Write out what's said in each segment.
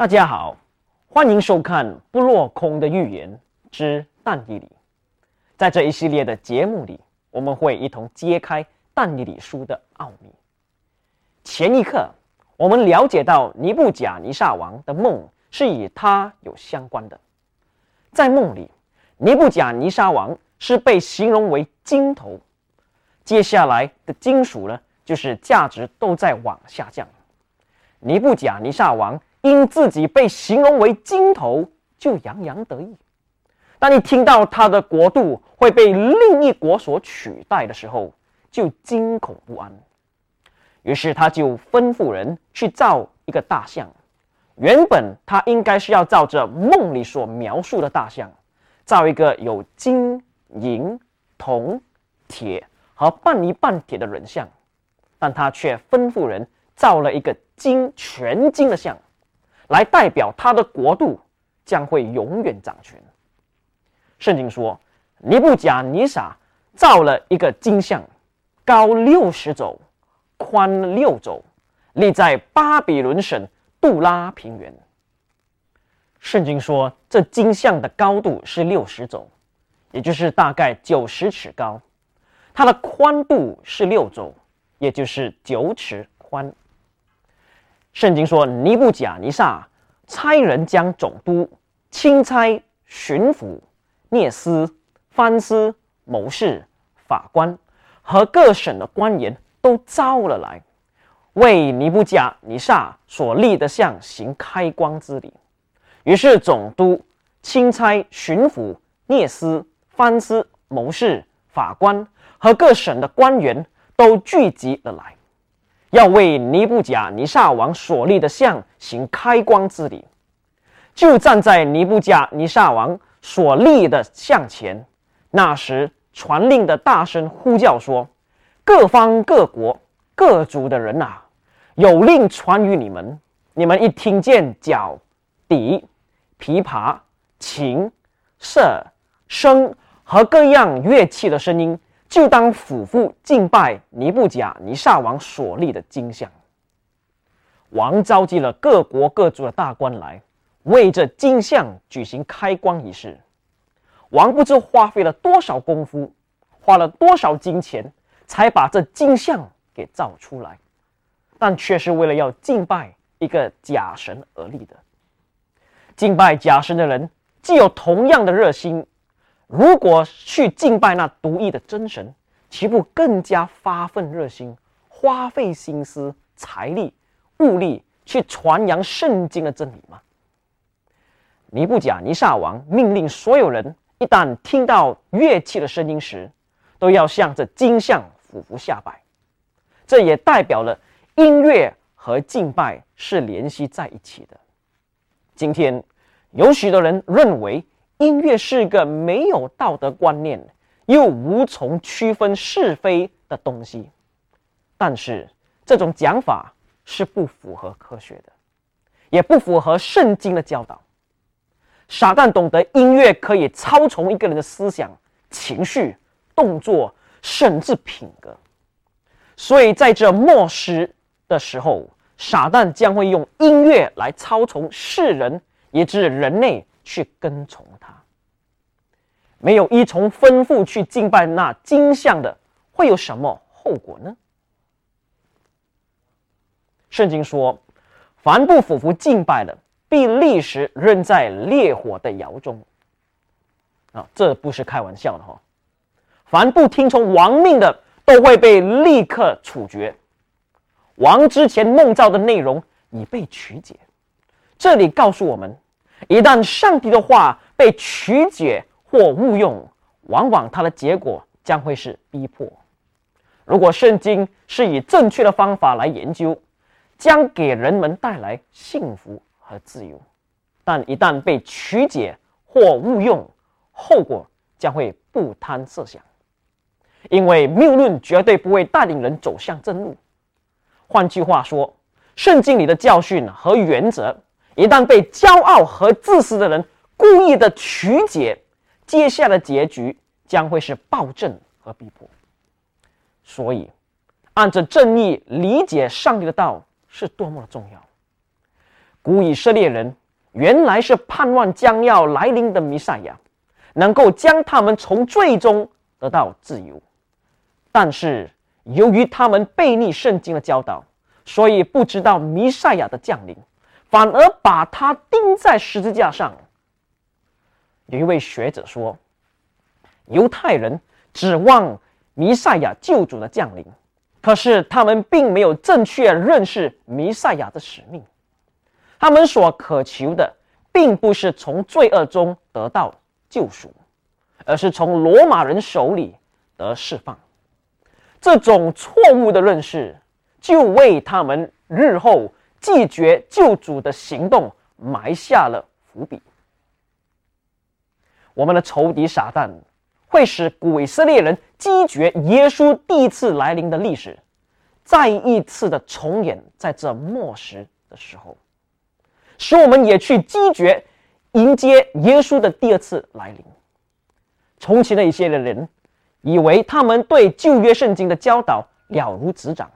大家好，欢迎收看《不落空的预言之但以理》。在这一系列的节目里，我们会一同揭开但以理书的奥秘。前一刻，我们了解到尼布甲尼撒王的梦是与他有相关的。在梦里，尼布甲尼撒王是被形容为金头，接下来的金属呢，就是价值都在往下降。尼布甲尼撒王因自己被形容为金头，就洋洋得意。当你听到他的国度会被另一国所取代的时候，就惊恐不安。于是他就吩咐人去造一个大象。原本他应该是要照着梦里所描述的大象，造一个有金银铜铁和半泥半铁的人像，但他却吩咐人造了一个金全金的像，来代表他的国度将会永远掌权。圣经说，尼布甲尼撒造了一个金像，高六十肘，宽六肘，立在巴比伦省。杜拉平原。圣经说，这金像的高度是六十肘，也就是大概九十尺高；它的宽度是六肘，也就是九尺宽。圣经说，尼布甲尼撒差人将总督、钦差、巡抚、聂斯、藩司、谋士、法官和各省的官员都招了来。为尼布甲尼撒所立的像行开光之礼，于是总督、钦差、巡抚、聂斯、藩司、谋士、法官和各省的官员都聚集了来，要为尼布甲尼撒王所立的像行开光之礼。就站在尼布甲尼撒王所立的像前，那时传令的大声呼叫说：“各方各国。”各族的人呐，有令传于你们。你们一听见脚、笛、琵琶、琴、瑟、笙和各样乐器的声音，就当俯伏敬拜尼布甲尼撒王所立的金像。王召集了各国各族的大官来，为这金像举行开光仪式。王不知花费了多少功夫，花了多少金钱，才把这金像。给造出来，但却是为了要敬拜一个假神而立的。敬拜假神的人既有同样的热心，如果去敬拜那独一的真神，岂不更加发奋热心，花费心思、财力、物力去传扬圣经的真理吗？尼布甲尼撒王命令所有人，一旦听到乐器的声音时，都要向着金像俯伏下拜。这也代表了音乐和敬拜是联系在一起的。今天有许多人认为音乐是一个没有道德观念又无从区分是非的东西，但是这种讲法是不符合科学的，也不符合圣经的教导。傻蛋懂得音乐可以操纵一个人的思想、情绪、动作，甚至品格。所以，在这末世的时候，傻蛋将会用音乐来操纵世人，以致人类去跟从他。没有依从吩咐去敬拜那金像的，会有什么后果呢？圣经说：“凡不俯伏敬拜的，必立时扔在烈火的窑中。”啊，这不是开玩笑的哈！凡不听从王命的。都会被立刻处决。王之前梦造的内容已被曲解，这里告诉我们，一旦上帝的话被曲解或误用，往往它的结果将会是逼迫。如果圣经是以正确的方法来研究，将给人们带来幸福和自由；但一旦被曲解或误用，后果将会不堪设想。因为谬论绝对不会带领人走向正路。换句话说，圣经里的教训和原则，一旦被骄傲和自私的人故意的曲解，接下来的结局将会是暴政和逼迫。所以，按着正义理解上帝的道是多么的重要。古以色列人原来是盼望将要来临的弥赛亚，能够将他们从罪中得到自由，但是由于他们背逆圣经的教导，所以不知道弥赛亚的降临，反而把他钉在十字架上。有一位学者说，犹太人指望弥赛亚救主的降临。可是他们并没有正确认识弥赛亚的使命，他们所渴求的并不是从罪恶中得到救赎，而是从罗马人手里得释放。这种错误的认识，就为他们日后拒绝救主的行动埋下了伏笔。我们的仇敌撒旦。会使鬼色列人击绝耶稣第一次来临的历史，再一次的重演在这末时的时候，使我们也去击绝迎接耶稣的第二次来临。从前的一些的人以为他们对旧约圣经的教导了如指掌，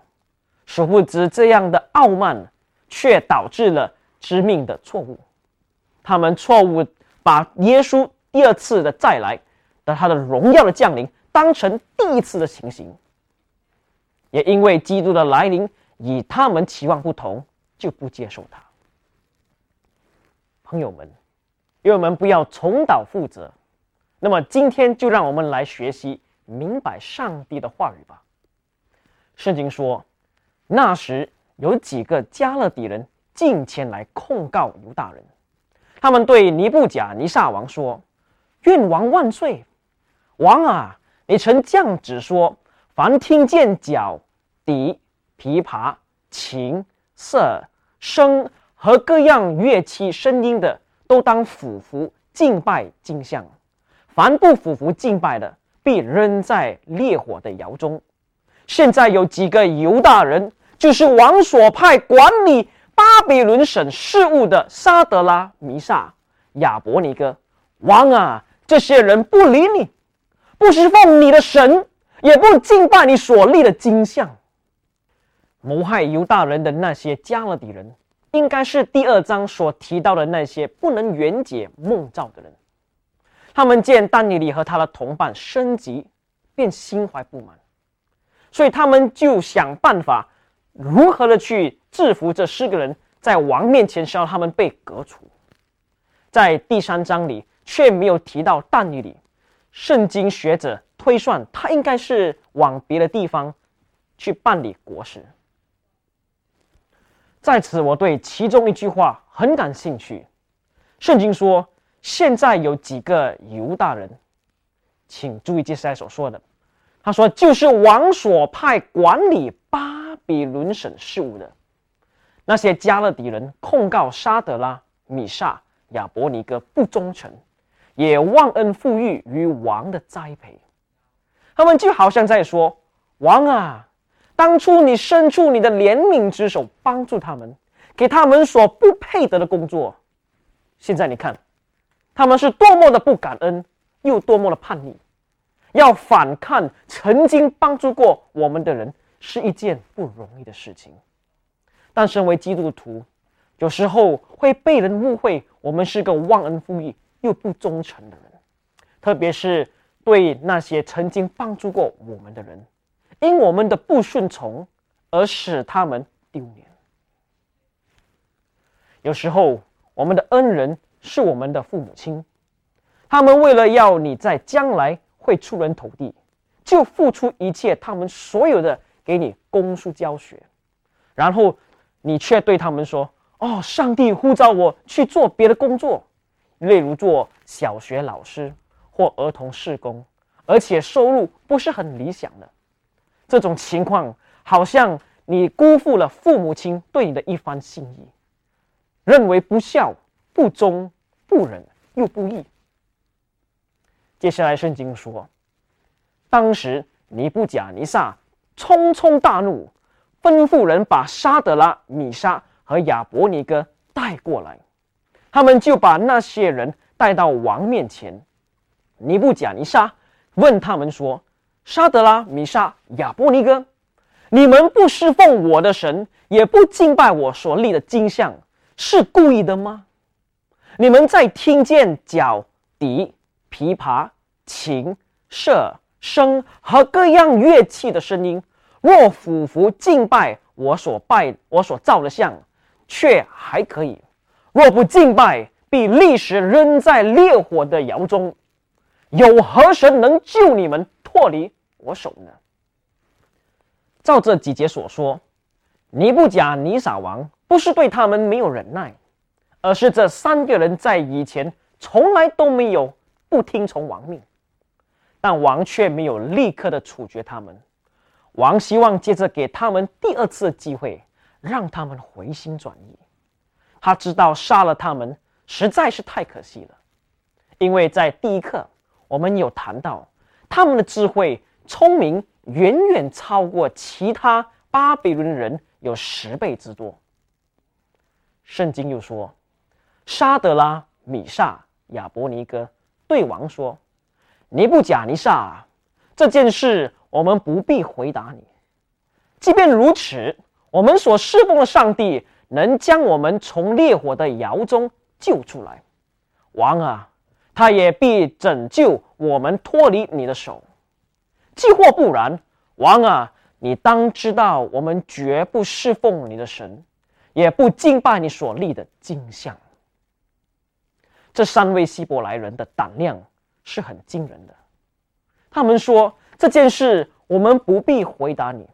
殊不知这样的傲慢却导致了致命的错误。他们错误把耶稣第二次的再来。的他的荣耀的降临当成第一次的情形，也因为基督的来临与他们期望不同，就不接受他。朋友们，愿我们不要重蹈覆辙。那么今天就让我们来学习明白上帝的话语吧。圣经说，那时有几个加勒底人进前来控告犹大人，他们对尼布甲尼撒王说：“愿王万岁！”王啊，你曾降旨说，凡听见角、笛、琵琶、琴、瑟、笙和各样乐器声音的，都当俯伏敬拜金像；凡不俯伏敬拜的，必扔在烈火的窑中。现在有几个犹大人，就是王所派管理巴比伦省事务的沙德拉、弥撒、亚伯尼哥。王啊，这些人不理你。不侍奉你的神，也不敬拜你所立的金像。谋害犹大人的那些加勒底人，应该是第二章所提到的那些不能圆解梦兆的人。他们见丹尼里和他的同伴升级，便心怀不满，所以他们就想办法如何的去制服这四个人，在王面前让他们被革除。在第三章里却没有提到但尼里。圣经学者推算，他应该是往别的地方去办理国事。在此，我对其中一句话很感兴趣。圣经说：“现在有几个犹大人，请注意接下来所说的。他说，就是王所派管理巴比伦省事务的那些加勒底人，控告沙德拉、米萨、亚伯尼哥不忠诚。”也忘恩负义于王的栽培，他们就好像在说：“王啊，当初你伸出你的怜悯之手帮助他们，给他们所不配得的工作，现在你看，他们是多么的不感恩，又多么的叛逆，要反抗曾经帮助过我们的人，是一件不容易的事情。但身为基督徒，有时候会被人误会，我们是个忘恩负义。”又不忠诚的人，特别是对那些曾经帮助过我们的人，因我们的不顺从而使他们丢脸。有时候，我们的恩人是我们的父母亲，他们为了要你在将来会出人头地，就付出一切他们所有的给你供书教学，然后你却对他们说：“哦，上帝呼召我去做别的工作。”例如做小学老师或儿童事工，而且收入不是很理想的，这种情况好像你辜负了父母亲对你的一番心意，认为不孝、不忠、不仁又不义。接下来圣经说，当时尼布甲尼撒匆匆大怒，吩咐人把沙德拉、米沙和亚伯尼哥带过来。他们就把那些人带到王面前，尼布甲尼撒问他们说：“沙德拉、米沙、亚伯尼哥，你们不侍奉我的神，也不敬拜我所立的金像，是故意的吗？你们在听见角笛、琵琶、琴、瑟、声和各样乐器的声音，若俯伏敬拜我所拜、我所造的像，却还可以；若不敬拜，必立时扔在烈火的窑中。有何神能救你们脱离我手呢？照这几节所说，尼布甲尼撒王不是对他们没有忍耐，而是这三个人在以前从来都没有不听从王命，但王却没有立刻的处决他们。王希望借着给他们第二次机会，让他们回心转意。他知道杀了他们实在是太可惜了，因为在第一课我们有谈到他们的智慧、聪明。远远超过其他巴比伦人有十倍之多。圣经又说：“沙德拉、米萨、亚伯尼哥对王说：‘尼布甲尼撒，这件事我们不必回答你。即便如此，我们所侍奉的上帝能将我们从烈火的窑中救出来。王啊，他也必拯救我们脱离你的手。’”既或不然，王啊，你当知道，我们绝不侍奉你的神，也不敬拜你所立的金像。这三位希伯来人的胆量是很惊人的。他们说这件事我们不必回答你，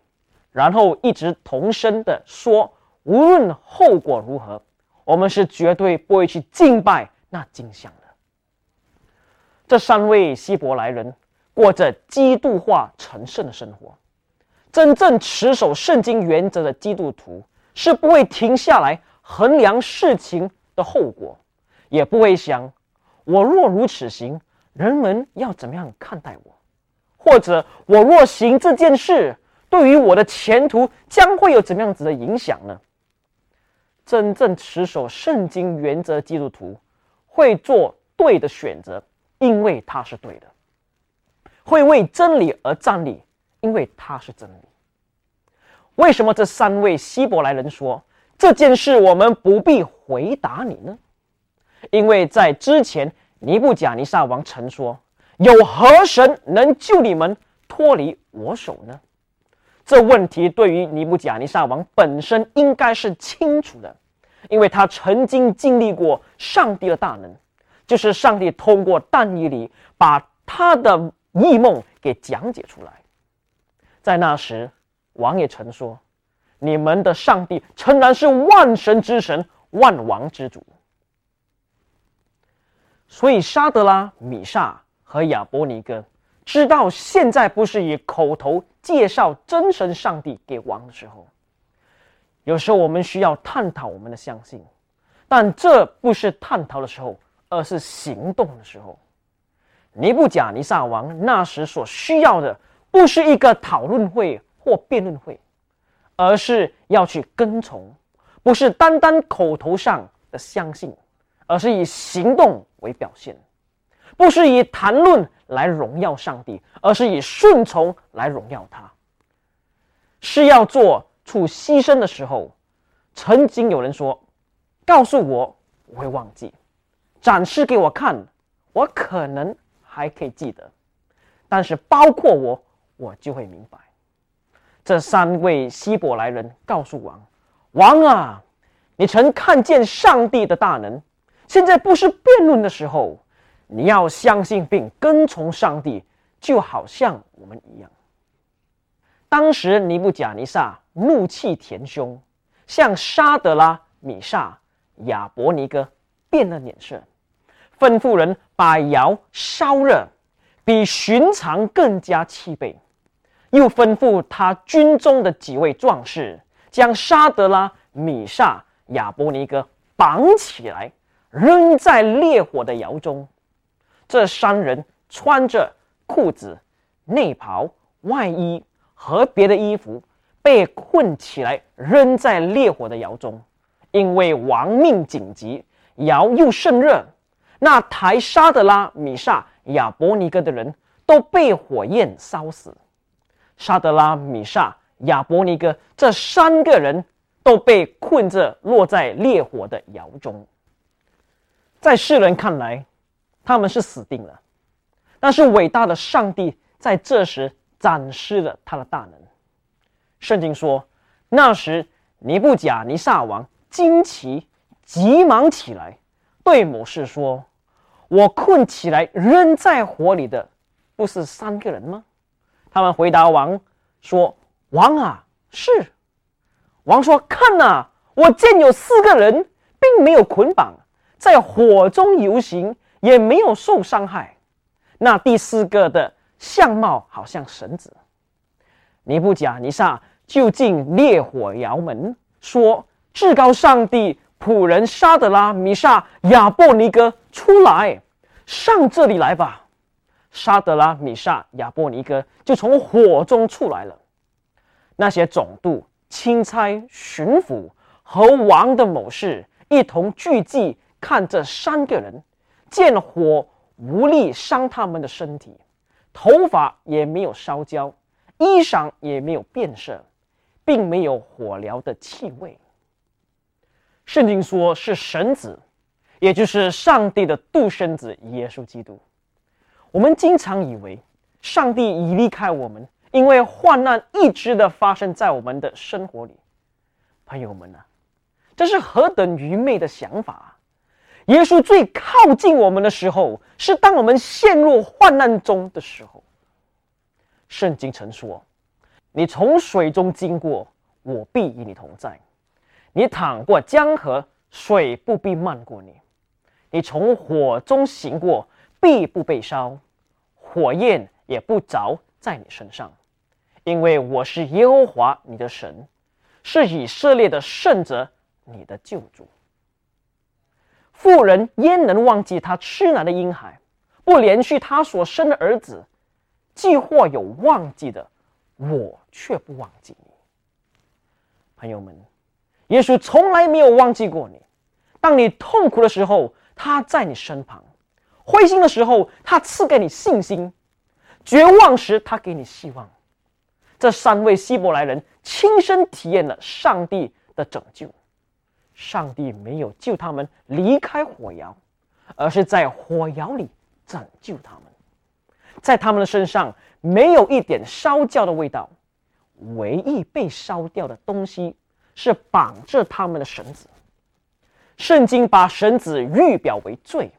然后一直同声的说，无论后果如何，我们是绝对不会去敬拜那金像的。这三位希伯来人。过着基督化成圣的生活，真正持守圣经原则的基督徒是不会停下来衡量事情的后果，也不会想我若如此行，人们要怎么样看待我，或者我若行这件事，对于我的前途将会有怎么样子的影响呢？真正持守圣经原则基督徒会做对的选择，因为他是对的。会为真理而站立，因为他是真理。为什么这三位希伯来人说这件事我们不必回答你呢？因为在之前，尼布甲尼撒王曾说：“有何神能救你们脱离我手呢？”这问题对于尼布甲尼撒王本身应该是清楚的，因为他曾经经历过上帝的大能，就是上帝通过但以理把他的。异梦给讲解出来，在那时，王也曾说：“你们的上帝诚然是万神之神，万王之主。”所以，沙德拉、米萨和亚伯尼哥知道，现在不是以口头介绍真神上帝给王的时候。有时候，我们需要探讨我们的相信，但这不是探讨的时候，而是行动的时候。尼布甲尼撒王那时所需要的，不是一个讨论会或辩论会，而是要去跟从，不是单单口头上的相信，而是以行动为表现；不是以谈论来荣耀上帝，而是以顺从来荣耀他。是要做出牺牲的时候，曾经有人说：“告诉我，我会忘记；展示给我看，我可能。”还可以记得，但是包括我，我就会明白。这三位希伯来人告诉王：“王啊，你曾看见上帝的大能，现在不是辩论的时候，你要相信并跟从上帝，就好像我们一样。”当时尼布甲尼撒怒气填胸，向沙德拉、米萨、亚伯尼哥变了脸色。吩咐人把窑烧热，比寻常更加气备，又吩咐他军中的几位壮士将沙德拉、米萨、亚伯尼哥绑起来，扔在烈火的窑中。这三人穿着裤子、内袍、外衣和别的衣服，被困起来，扔在烈火的窑中。因为亡命紧急，窑又甚热。那台沙德拉、米萨、亚伯尼哥的人都被火焰烧死。沙德拉、米萨、亚伯尼哥这三个人都被困着，落在烈火的窑中。在世人看来，他们是死定了。但是伟大的上帝在这时展示了他的大能。圣经说，那时尼布甲尼撒王惊奇，急忙起来，对某士说：“我困起来扔在火里的，不是三个人吗？”他们回答王说：“王啊，是。”王说：“看呐，我见有四个人，并没有捆绑，在火中游行，也没有受伤害。那第四个的相貌好像神子。”尼布甲尼撒就进烈火窑门，说：“至高上帝仆人沙德拉米沙亚伯尼哥出来，上这里来吧。”沙德拉米沙亚伯尼哥就从火中出来了。那些总督。钦差、巡抚和王的谋士一同聚集，看这三个人，见火无力伤他们的身体，头发也没有烧焦，衣裳也没有变色，并没有火燎的气味。圣经说是神子，也就是上帝的独生子耶稣基督。我们经常以为上帝已离开我们。因为患难一直的发生在我们的生活里，朋友们呢，这是何等愚昧的想法啊！耶稣最靠近我们的时候，是当我们陷入患难中的时候。圣经曾说：“你从水中经过，我必与你同在；你淌过江河，水不必漫过你；你从火中行过，必不被烧，火焰也不着在你身上。”因为我是耶和华你的神，是以色列的圣者，你的救主。妇人焉能忘记她吃奶的婴孩，不连续他所生的儿子？既或有忘记的，我却不忘记你。朋友们，耶稣从来没有忘记过你。当你痛苦的时候，他在你身旁；灰心的时候，他赐给你信心；绝望时，他给你希望。这三位希伯来人亲身体验了上帝的拯救，上帝没有救他们离开火窑，而是在火窑里拯救他们，在他们的身上没有一点烧焦的味道，唯一被烧掉的东西是绑着他们的绳子。圣经把绳子预表为罪，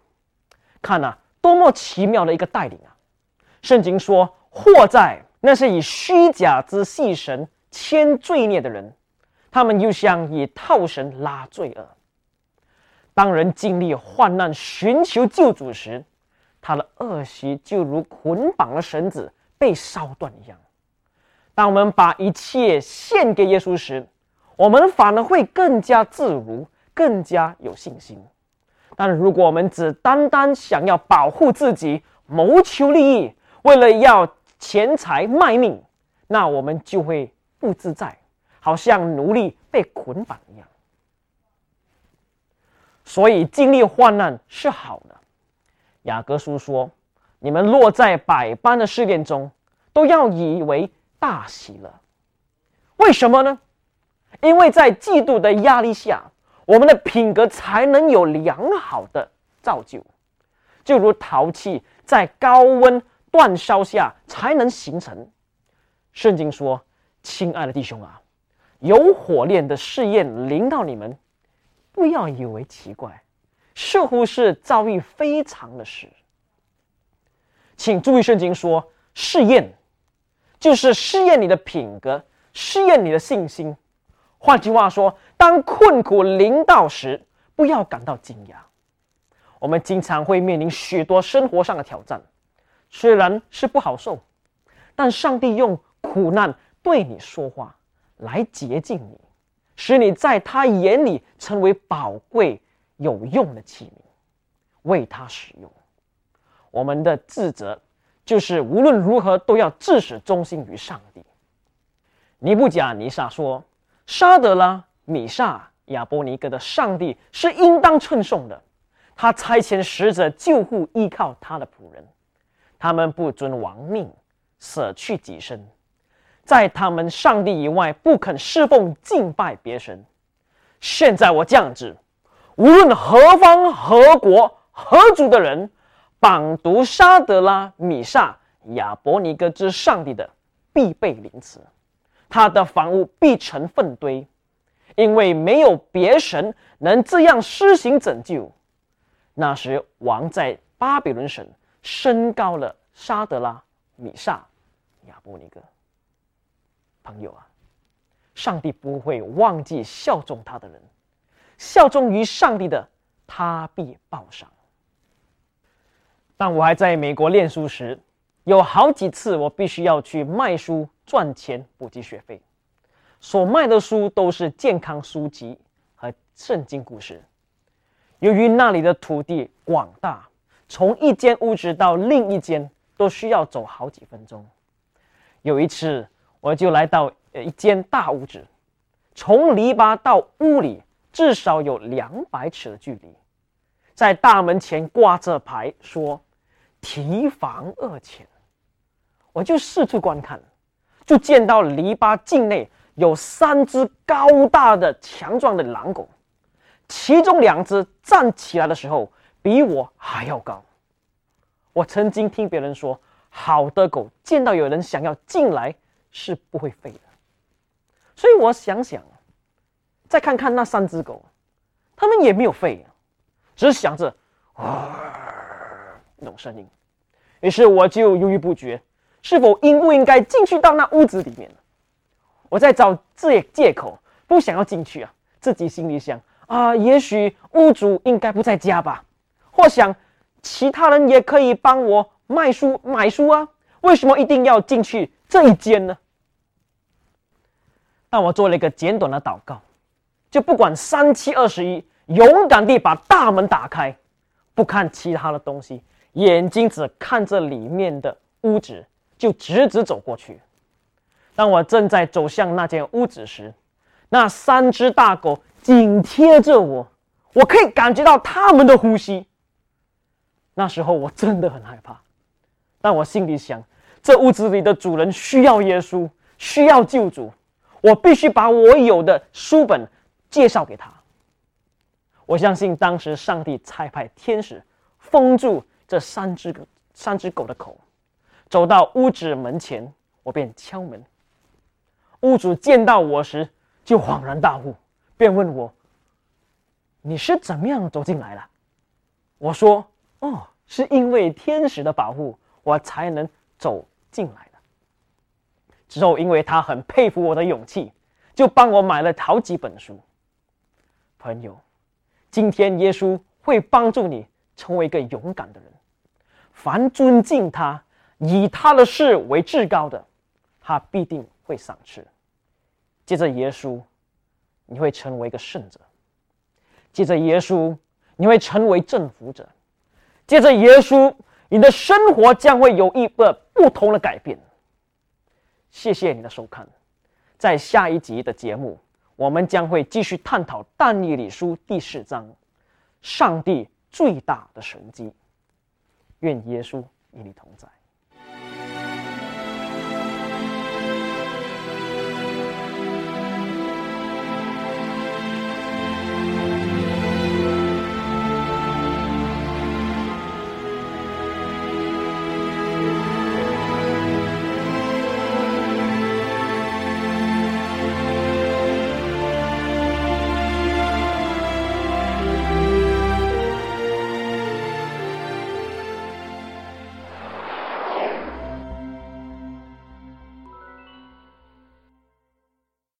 看呐，多么奇妙的一个带领啊！圣经说祸在。那是以虚假之细绳牵罪孽的人，他们又像以套绳拉罪恶。当人经历患难寻求救主时，他的恶习就如捆绑的绳子被烧断一样。当我们把一切献给耶稣时，我们反而会更加自如，更加有信心。但如果我们只单单想要保护自己，谋求利益，为了要钱财卖命，那我们就会不自在，好像奴隶被捆绑一样。所以经历患难是好的。雅各书说：“你们落在百般的试炼中，都要以为大喜了。”为什么呢？因为在嫉妒的压力下，我们的品格才能有良好的造就，就如陶器在高温。煅烧下才能形成。圣经说：“亲爱的弟兄啊，有火炼的试验临到你们，不要以为奇怪，似乎是遭遇非常的事。”请注意，圣经说：“试验，就是试验你的品格，试验你的信心。”换句话说，当困苦临到时，不要感到惊讶。我们经常会面临许多生活上的挑战。虽然是不好受，但上帝用苦难对你说话，来洁净你，使你在他眼里成为宝贵有用的器皿，为他使用。我们的职责就是无论如何都要致始忠心于上帝。尼布甲尼撒说：“沙德拉、米萨、亚波尼格的上帝是应当称颂的，他差遣使者救护依靠他的仆人。”他们不尊亡命，舍去己身，在他们上帝以外不肯侍奉敬拜别神，现在我降旨，无论何方何国何族的人，绑读沙德拉、米萨、亚伯尼哥之上帝的，必被凌迟，他的房屋必成粪堆，因为没有别神能这样施行拯救。那时，王在巴比伦省升高了沙德拉、米萨、亚伯尼哥。朋友啊！上帝不会忘记效忠他的人，效忠于上帝的，他必报赏。当我还在美国念书时，有好几次我必须要去卖书赚钱补给学费，所卖的书都是健康书籍和圣经故事。由于那里的土地广大，从一间屋子到另一间都需要走好几分钟。有一次，我就来到。呃，一间大屋子，从篱笆到屋里至少有两百尺的距离，在大门前挂着牌说“提防恶犬”，我就四处观看，就见到篱笆境内有三只高大的、强壮的狼狗，其中两只站起来的时候比我还要高。我曾经听别人说，好的狗见到有人想要进来是不会吠的。所以我想想，再看看那三只狗，它们也没有吠，只是想着啊那种声音。于是我就犹豫不决，是否应不应该进去到那屋子里面我在找借借口，不想要进去啊。自己心里想啊，也许屋主应该不在家吧，或想其他人也可以帮我卖书买书啊，为什么一定要进去这一间呢？那我做了一个简短的祷告，就不管三七二十一，勇敢地把大门打开，不看其他的东西，眼睛只看着里面的屋子，就直直走过去。当我正在走向那间屋子时，那三只大狗紧贴着我，我可以感觉到它们的呼吸。那时候我真的很害怕，但我心里想，这屋子里的主人需要耶稣，需要救主。我必须把我有的书本介绍给他。我相信当时上帝差派天使封住这三只三只狗的口。走到屋子门前，我便敲门。屋主见到我时就恍然大悟，便问我：“你是怎么样走进来的？”我说：“哦，是因为天使的保护，我才能走进来。”之后，因为他很佩服我的勇气，就帮我买了好几本书。朋友，今天耶稣会帮助你成为一个勇敢的人。凡尊敬他、以他的事为至高的，他必定会赏赐。接着耶稣，你会成为一个圣者；接着耶稣，你会成为政福者；接着耶稣，你的生活将会有一个不同的改变。谢谢你的收看，在下一集的节目，我们将会继续探讨《但以理书》第四章，上帝最大的神迹。愿耶稣与你同在。